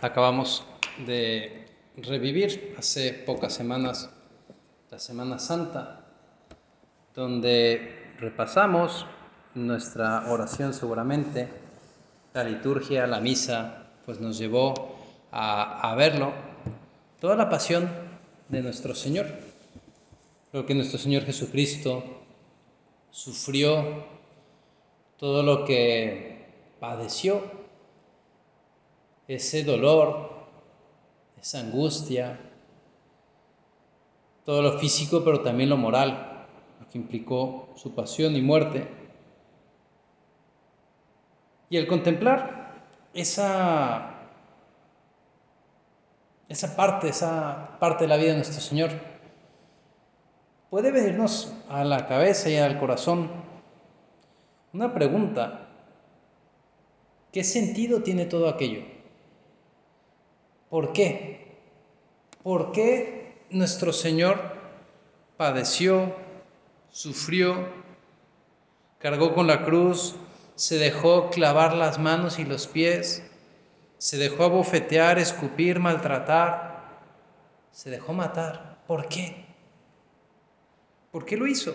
Acabamos de revivir hace pocas semanas la Semana Santa, donde repasamos nuestra oración seguramente, la liturgia, la misa, pues nos llevó a, verlo, toda la pasión de nuestro Señor, lo que nuestro Señor Jesucristo sufrió, todo lo que padeció, ese dolor, esa angustia, todo lo físico, pero también lo moral, lo que implicó su pasión y muerte. Y el contemplar esa, esa parte, esa parte de la vida de nuestro Señor, puede venirnos a la cabeza y al corazón una pregunta. ¿Qué sentido tiene todo aquello? ¿Por qué? ¿Por qué nuestro Señor padeció, sufrió, cargó con la cruz, se dejó clavar las manos y los pies, se dejó abofetear, escupir, maltratar, se dejó matar? ¿Por qué? ¿Por qué lo hizo?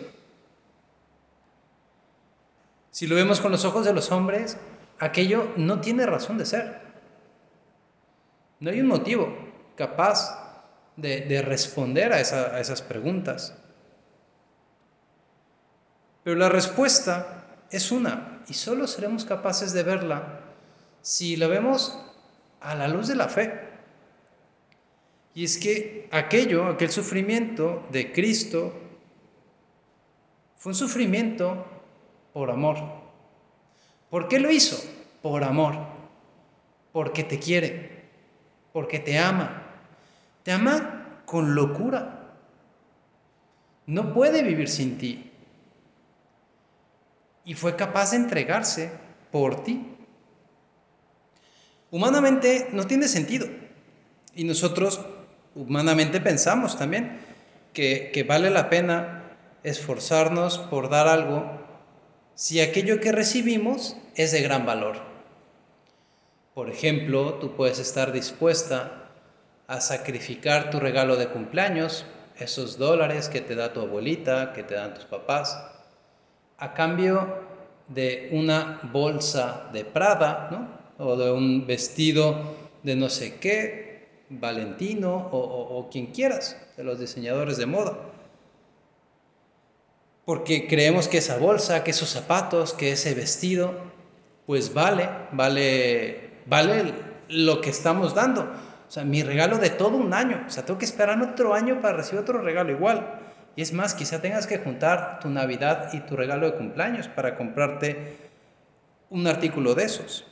Si lo vemos con los ojos de los hombres, aquello no tiene razón de ser. No hay un motivo capaz de, de responder a, a esas preguntas. Pero la respuesta es una, y solo seremos capaces de verla si la vemos a la luz de la fe. Y es que aquello, aquel sufrimiento de Cristo, fue un sufrimiento por amor. ¿Por qué lo hizo? Por amor. Porque te quiere. Porque te ama. Te ama con locura. No puede vivir sin ti. Y fue capaz de entregarse por ti. Humanamente no tiene sentido. Y nosotros humanamente pensamos también que, que vale la pena esforzarnos por dar algo si aquello que recibimos es de gran valor. Por ejemplo, tú puedes estar dispuesta a sacrificar tu regalo de cumpleaños, esos dólares que te da tu abuelita, que te dan tus papás, a cambio de una bolsa de Prada, ¿no? O de un vestido de no sé qué, Valentino o, o, o quien quieras, de los diseñadores de moda porque creemos que esa bolsa, que esos zapatos, que ese vestido, pues vale, vale, vale lo que estamos dando. O sea, mi regalo de todo un año. O sea, tengo que esperar otro año para recibir otro regalo igual. Y es más, quizá tengas que juntar tu Navidad y tu regalo de cumpleaños para comprarte un artículo de esos.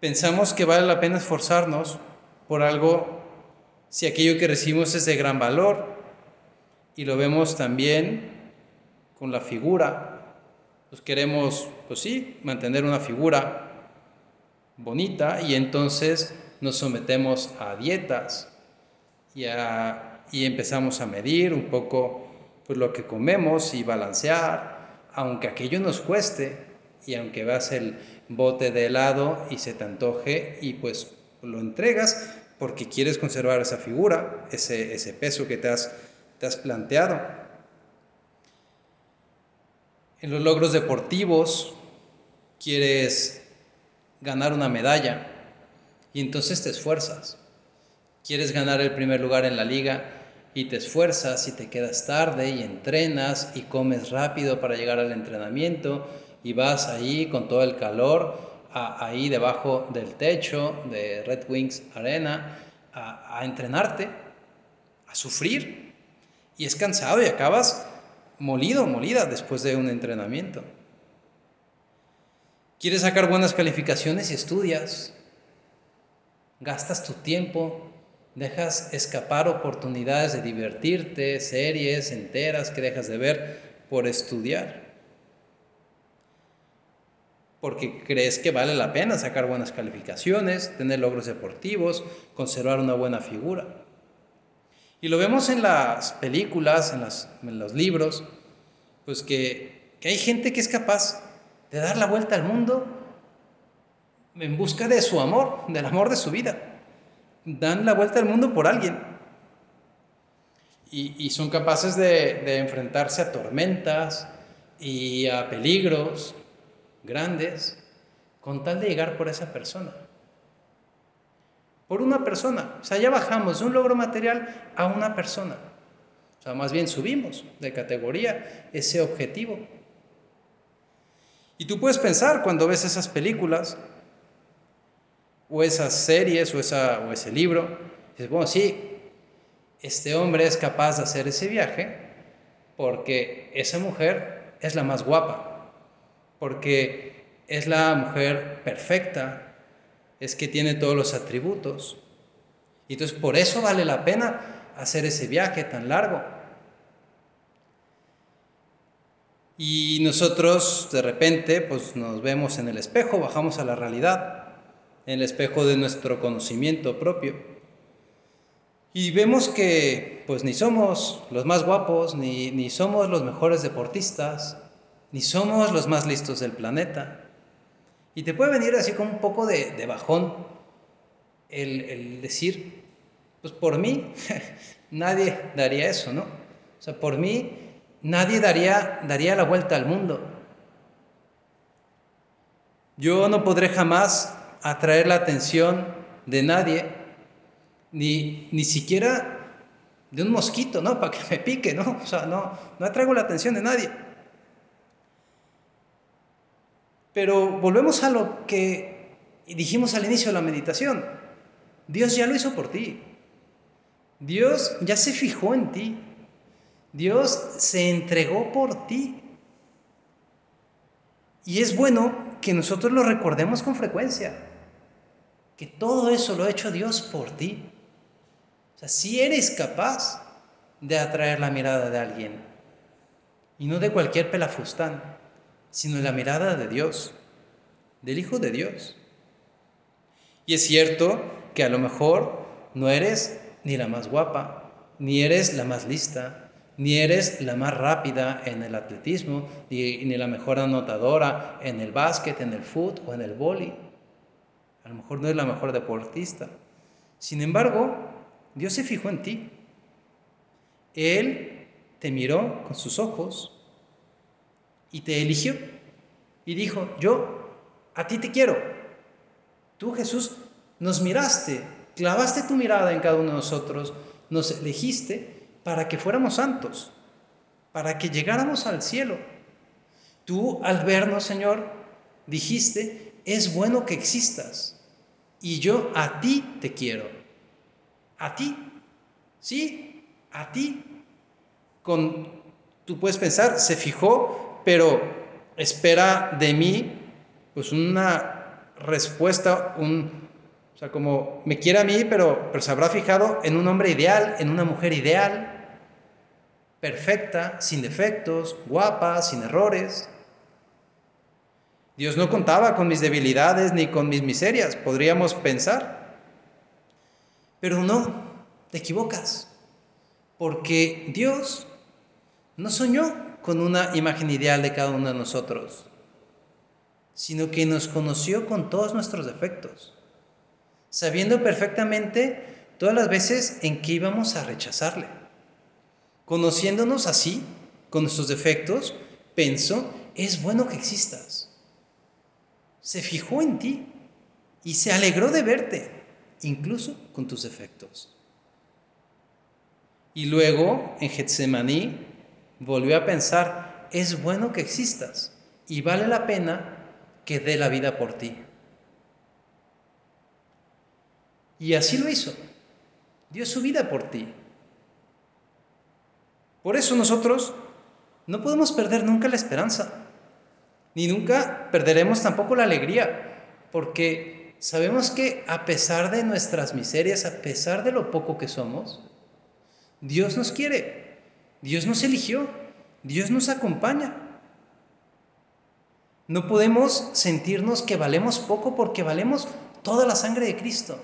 Pensamos que vale la pena esforzarnos por algo si aquello que recibimos es de gran valor, y lo vemos también con la figura. Pues queremos, pues sí, mantener una figura bonita y entonces nos sometemos a dietas y, a, y empezamos a medir un poco pues, lo que comemos y balancear, aunque aquello nos cueste y aunque vas el bote de helado y se te antoje y pues lo entregas porque quieres conservar esa figura, ese, ese peso que te has te has planteado. En los logros deportivos quieres ganar una medalla y entonces te esfuerzas. Quieres ganar el primer lugar en la liga y te esfuerzas y te quedas tarde y entrenas y comes rápido para llegar al entrenamiento y vas ahí con todo el calor, a, ahí debajo del techo de Red Wings Arena, a, a entrenarte, a sufrir y es cansado y acabas molido, molida después de un entrenamiento. Quieres sacar buenas calificaciones y estudias. Gastas tu tiempo, dejas escapar oportunidades de divertirte, series enteras que dejas de ver por estudiar. Porque crees que vale la pena sacar buenas calificaciones, tener logros deportivos, conservar una buena figura. Y lo vemos en las películas, en, las, los libros, pues que, que hay gente que es capaz de dar la vuelta al mundo en busca de su amor, del amor de su vida. Dan la vuelta al mundo por alguien. Y, son capaces de, de enfrentarse a tormentas y a peligros grandes con tal de llegar por esa persona. Por una persona. O sea, ya bajamos de un logro material a una persona. O sea, más bien subimos de categoría ese objetivo. Y tú puedes pensar cuando ves esas películas, o esas series, o, esa, o ese libro, dices, bueno, sí, este hombre es capaz de hacer ese viaje porque esa mujer es la más guapa, porque es la mujer perfecta, es que tiene todos los atributos. Y entonces por eso vale la pena hacer ese viaje tan largo. Y nosotros de repente pues nos vemos en el espejo, bajamos a la realidad, en el espejo de nuestro conocimiento propio. Y vemos que pues ni somos los más guapos, ni, ni somos los mejores deportistas, ni somos los más listos del planeta. Y te puede venir así como un poco de, de bajón el, el decir, pues por mí nadie daría eso, ¿no? O sea, por mí nadie daría, daría la vuelta al mundo. Yo no podré jamás atraer la atención de nadie, ni, ni siquiera de un mosquito, ¿no? Para que me pique, ¿no? O sea, no, no atraigo la atención de nadie. Pero volvemos a lo que dijimos al inicio de la meditación. Dios ya lo hizo por ti. Dios ya se fijó en ti. Dios se entregó por ti. Y es bueno que nosotros lo recordemos con frecuencia. Que todo eso lo ha hecho Dios por ti. O sea, si eres capaz de atraer la mirada de alguien. Y no de cualquier pelafustán, sino la mirada de Dios, del Hijo de Dios. Y es cierto que a lo mejor no eres ni la más guapa, ni eres la más lista, ni eres la más rápida en el atletismo, ni, la mejor anotadora en el básquet, en el fútbol o en el boli. A lo mejor no eres la mejor deportista. Sin embargo, Dios se fijó en ti. Él te miró con sus ojos y te eligió y dijo, yo a ti te quiero. Tú Jesús nos miraste clavaste tu mirada en cada uno de nosotros, nos elegiste para que fuéramos santos, para que llegáramos al cielo. Tú al vernos, Señor, dijiste, es bueno que existas y yo a ti te quiero. A ti, sí, a ti. Con, tú puedes pensar, se fijó, pero espera de mí pues una respuesta, un, o sea, como me quiere a mí, pero, se habrá fijado en un hombre ideal, en una mujer ideal, perfecta, sin defectos, guapa, sin errores. Dios no contaba con mis debilidades ni con mis miserias, podríamos pensar. Pero no, te equivocas, porque Dios no soñó con una imagen ideal de cada uno de nosotros, sino que nos conoció con todos nuestros defectos sabiendo perfectamente todas las veces en que íbamos a rechazarle. Conociéndonos así, con nuestros defectos, pensó, es bueno que existas. Se fijó en ti y se alegró de verte, incluso con tus defectos. Y luego, en Getsemaní, volvió a pensar, es bueno que existas y vale la pena que dé la vida por ti. Y así lo hizo. Dio su vida por ti. Por eso nosotros no podemos perder nunca la esperanza, ni nunca perderemos tampoco la alegría, porque sabemos que a pesar de nuestras miserias, a pesar de lo poco que somos, Dios nos quiere, Dios nos eligió, Dios nos acompaña. No podemos sentirnos que valemos poco porque valemos toda la sangre de Cristo.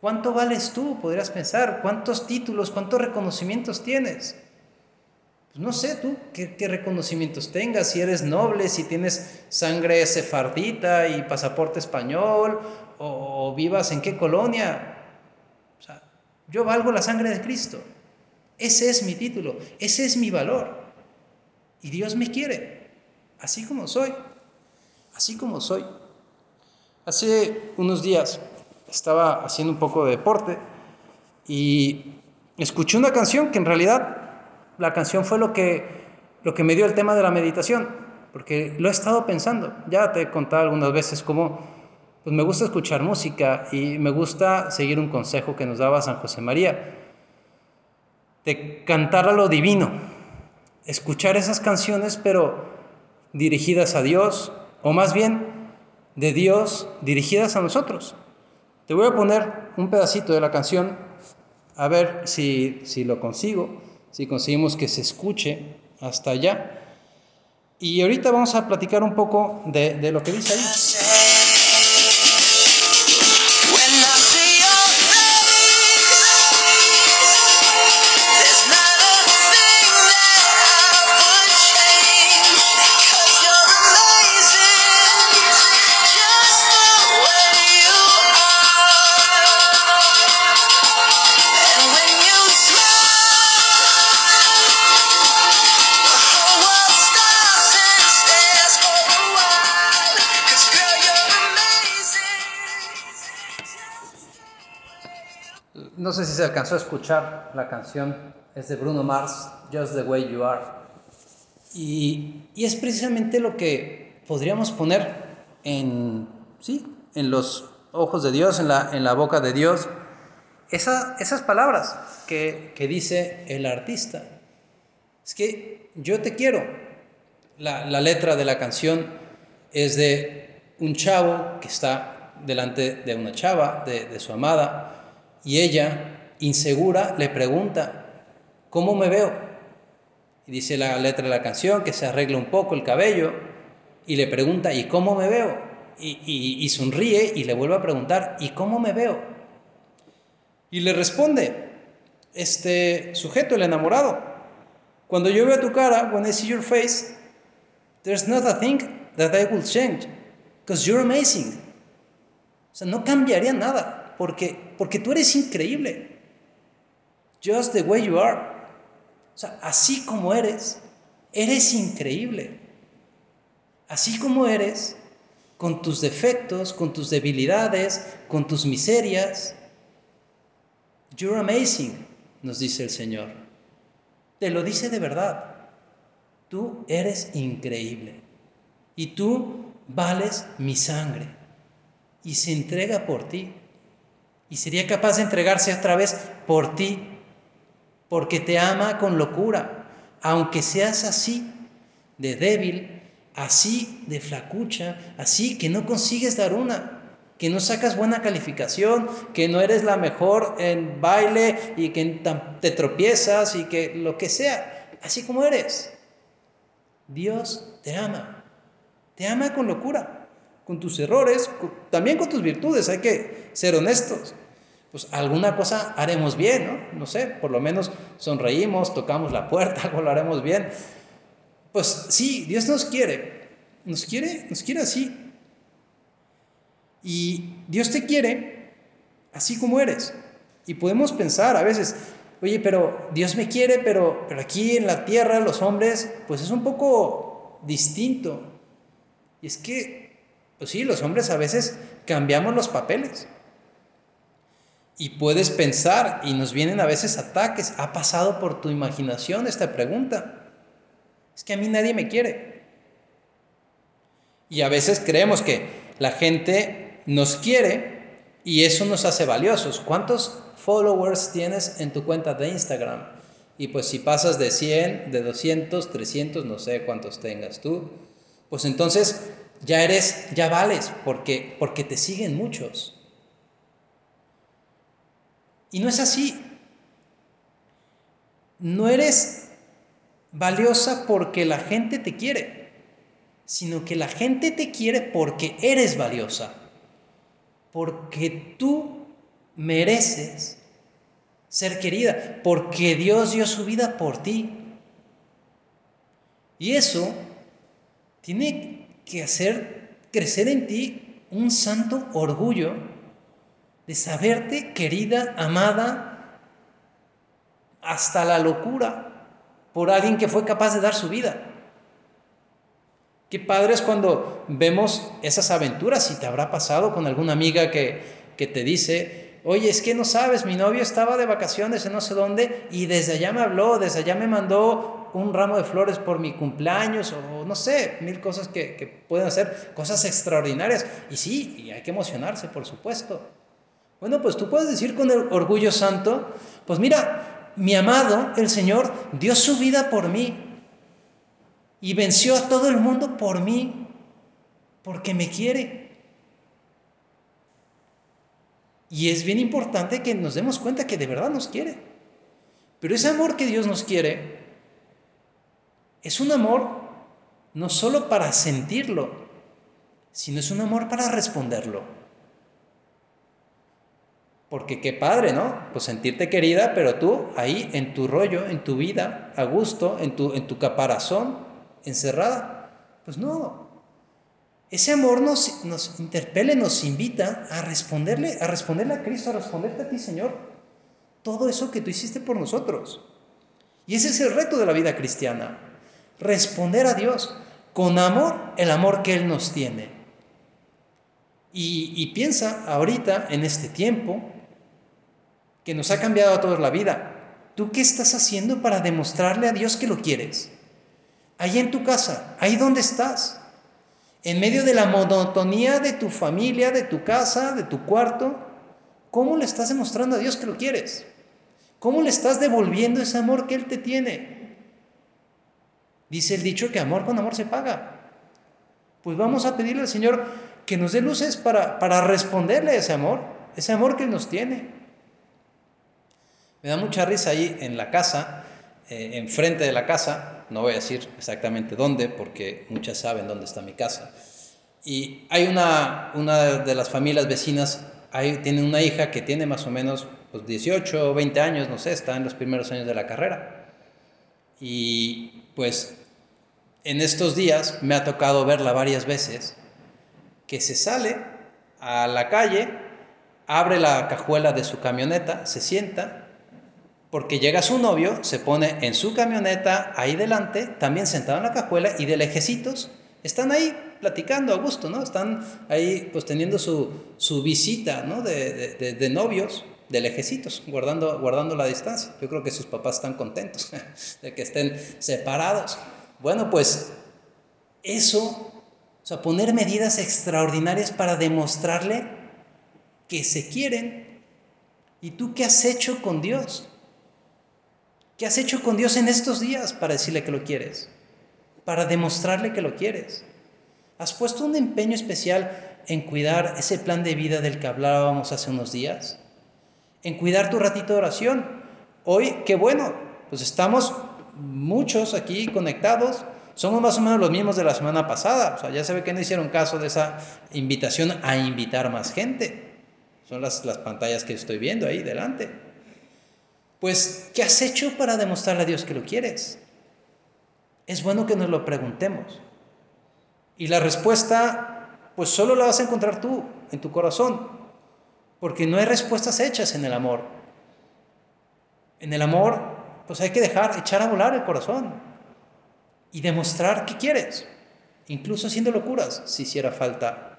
¿Cuánto vales tú? Podrías pensar. ¿Cuántos títulos, cuántos reconocimientos tienes? pues no sé tú qué, reconocimientos tengas, si eres noble, si tienes sangre sefardita y pasaporte español, o, o vivas en qué colonia. Yo valgo la sangre de Cristo. Ese es mi título, ese es mi valor. Y Dios me quiere, así como soy, así como soy. Hace unos días estaba haciendo un poco de deporte y escuché una canción que en realidad la canción fue lo que, lo que me dio el tema de la meditación, porque lo he estado pensando. Ya te he contado algunas veces cómo pues me gusta escuchar música y me gusta seguir un consejo que nos daba San José María, de cantar a lo divino, escuchar esas canciones pero dirigidas a Dios, o más bien de Dios dirigidas a nosotros. Te voy a poner un pedacito de la canción, a ver si, si lo consigo si conseguimos que se escuche hasta allá. Y ahorita vamos a platicar un poco de, de lo que dice ahí. No sé si se alcanzó a escuchar la canción, es de Bruno Mars, Just the Way You Are. Y, y es precisamente lo que podríamos poner en, ¿sí? en los ojos de Dios, en la, en la boca de Dios, esa, esas palabras que, que, dice el artista. Es que yo te quiero. La, la letra de la canción es de un chavo que está delante de una chava, de, de su amada, y ella, insegura, le pregunta, ¿cómo me veo? Y dice la letra de la canción que se arregla un poco el cabello y le pregunta, ¿y cómo me veo? Y, sonríe y le vuelve a preguntar, ¿y cómo me veo? Y le responde este sujeto, el enamorado, cuando yo veo tu cara, when I see your face, there's not a thing that I will change, because you're amazing. O sea, no cambiaría nada porque, porque tú eres increíble. Just the way you are. O sea, así como eres, eres increíble. Así como eres, con tus defectos, con tus debilidades, con tus miserias. You're amazing, nos dice el Señor. Te lo dice de verdad. Tú eres increíble. Y tú vales mi sangre. Y se entrega por ti y sería capaz de entregarse otra vez por ti, porque te ama con locura, aunque seas así de débil, así de flacucha, así que no consigues dar una, que no sacas buena calificación, que no eres la mejor en baile y que te tropiezas y que lo que sea, así como eres. Dios te ama, te ama con locura con tus errores, también con tus virtudes, hay que ser honestos. Pues alguna cosa haremos bien, ¿no? No sé, por lo menos sonreímos, tocamos la puerta, algo lo haremos bien. Pues sí, Dios nos quiere, nos quiere, nos quiere así. Y Dios te quiere así como eres. Y podemos pensar a veces, oye, pero Dios me quiere, pero, pero aquí en la tierra los hombres, pues es un poco distinto. Y es que pues sí, los hombres a veces cambiamos los papeles. Y puedes pensar, y nos vienen a veces ataques, ¿ha pasado por tu imaginación esta pregunta? Es que a mí nadie me quiere. Y a veces creemos que la gente nos quiere y eso nos hace valiosos. ¿Cuántos followers tienes en tu cuenta de Instagram? Y pues si pasas de 100, de 200, 300, no sé cuántos tengas tú, pues entonces ya eres, ya vales, porque, porque te siguen muchos. Y no es así. No eres valiosa porque la gente te quiere, sino que la gente te quiere porque eres valiosa, porque tú mereces ser querida, porque Dios dio su vida por ti. Y eso tiene que hacer crecer en ti un santo orgullo de saberte querida, amada, hasta la locura por alguien que fue capaz de dar su vida. Qué padre es cuando vemos esas aventuras, si te habrá pasado con alguna amiga que, que te dice, oye, es que no sabes, mi novio estaba de vacaciones en no sé dónde y desde allá me habló, desde allá me mandó un ramo de flores por mi cumpleaños o no sé, mil cosas que, que pueden hacer, cosas extraordinarias. Y sí, y hay que emocionarse, por supuesto. Bueno, pues tú puedes decir con el orgullo santo, pues mira, mi amado, el Señor, dio su vida por mí y venció a todo el mundo por mí, porque me quiere. Y es bien importante que nos demos cuenta que de verdad nos quiere. Pero ese amor que Dios nos quiere es un amor no solo para sentirlo, sino es un amor para responderlo. Porque qué padre, ¿no? Pues sentirte querida, pero tú ahí en tu rollo, en tu vida, a gusto, en tu, en tu caparazón, encerrada. Pues no. Ese amor nos, nos interpele, nos invita a responderle, a responderle a Cristo, a responderte a ti, Señor. Todo eso que tú hiciste por nosotros. Y ese es el reto de la vida cristiana. Responder a Dios con amor, el amor que Él nos tiene. Y, y piensa ahorita, en este tiempo, que nos ha cambiado a todos la vida. ¿Tú qué estás haciendo para demostrarle a Dios que lo quieres? Ahí en tu casa, ahí donde estás, en medio de la monotonía de tu familia, de tu casa, de tu cuarto, ¿cómo le estás demostrando a Dios que lo quieres? ¿Cómo le estás devolviendo ese amor que Él te tiene? Dice el dicho que amor con amor se paga. Pues vamos a pedirle al Señor que nos dé luces para, para responderle a ese amor, ese amor que Él nos tiene. Me da mucha risa ahí en la casa, eh, enfrente de la casa, no voy a decir exactamente dónde, porque muchas saben dónde está mi casa. Y hay una, de las familias vecinas, tiene una hija que tiene más o menos pues, 18 o 20 años, no sé, está en los primeros años de la carrera. Y pues en estos días me ha tocado verla varias veces, que se sale a la calle, abre la cajuela de su camioneta, se sienta porque llega su novio, se pone en su camioneta ahí delante, también sentado en la cajuela y de lejecitos están ahí platicando a gusto, ¿no? Están ahí pues teniendo su, su visita, ¿no? De, de, de, novios, de lejecitos, guardando, guardando la distancia. Yo creo que sus papás están contentos de que estén separados. Bueno, pues eso, o sea, poner medidas extraordinarias para demostrarle que se quieren. ¿Y tú qué has hecho con Dios? ¿Qué has hecho con Dios en estos días para decirle que lo quieres? Para demostrarle que lo quieres. ¿Has puesto un empeño especial en cuidar ese plan de vida del que hablábamos hace unos días? En cuidar tu ratito de oración. Hoy, qué bueno, pues estamos muchos aquí conectados. Somos más o menos los mismos de la semana pasada. O sea, ya se ve que no hicieron caso de esa invitación a invitar más gente. Son las, las pantallas que estoy viendo ahí delante. Pues, ¿qué has hecho para demostrarle a Dios que lo quieres? Es bueno que nos lo preguntemos. Y la respuesta, pues solo la vas a encontrar tú, en tu corazón, porque no hay respuestas hechas en el amor. En el amor, pues hay que dejar, echar a volar el corazón y demostrar que quieres, incluso haciendo locuras, si hiciera falta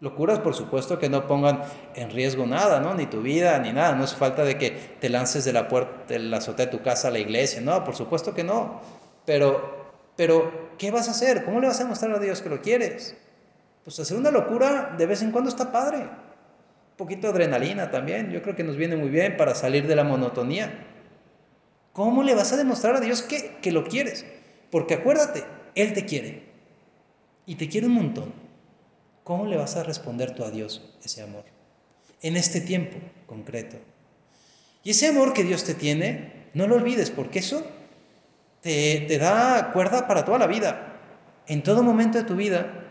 Locuras, por supuesto, que no pongan en riesgo nada, ¿no? Ni tu vida, ni nada. No es falta de que te lances de la puerta, de la azotea de tu casa a la iglesia. No, por supuesto que no. Pero, pero, ¿qué vas a hacer? ¿Cómo le vas a mostrar a Dios que lo quieres? Pues hacer una locura de vez en cuando está padre. Un poquito de adrenalina también. Yo creo que nos viene muy bien para salir de la monotonía. ¿Cómo le vas a demostrar a Dios que, que lo quieres? Porque acuérdate, Él te quiere. Y te quiere un montón. ¿Cómo le vas a responder tú a Dios ese amor? En este tiempo concreto. Y ese amor que Dios te tiene, no lo olvides, porque eso te, te da cuerda para toda la vida. En todo momento de tu vida,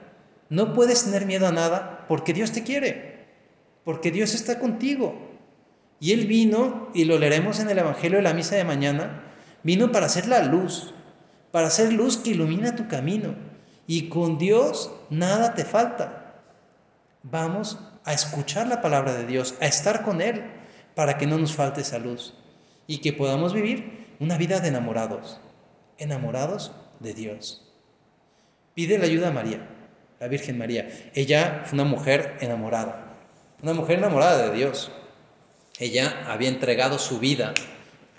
no puedes tener miedo a nada porque Dios te quiere, porque Dios está contigo. Y Él vino, y lo leeremos en el Evangelio de la Misa de mañana, vino para hacer la luz, para ser luz que ilumina tu camino. Y con Dios nada te falta. Vamos a escuchar la palabra de Dios, a estar con Él, para que no nos falte esa luz y que podamos vivir una vida de enamorados, enamorados de Dios. Pide la ayuda a María, la Virgen María. Ella fue una mujer enamorada, una mujer enamorada de Dios. Ella había entregado su vida,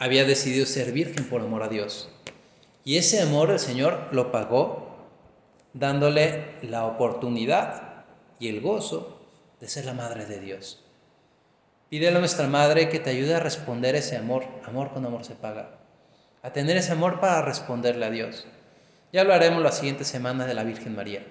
había decidido ser virgen por amor a Dios. Y ese amor el Señor lo pagó dándole la oportunidad y el gozo de ser la madre de Dios. Pídele a nuestra madre que te ayude a responder ese amor. Amor con amor se paga. A tener ese amor para responderle a Dios. Ya hablaremos la siguiente semana de la Virgen María.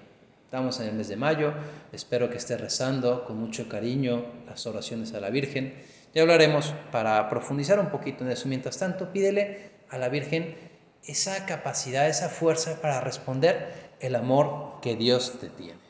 Estamos en el mes de mayo. Espero que estés rezando con mucho cariño las oraciones a la Virgen. Ya hablaremos para profundizar un poquito en eso. Mientras tanto, pídele a la Virgen esa capacidad, esa fuerza para responder el amor que Dios te tiene.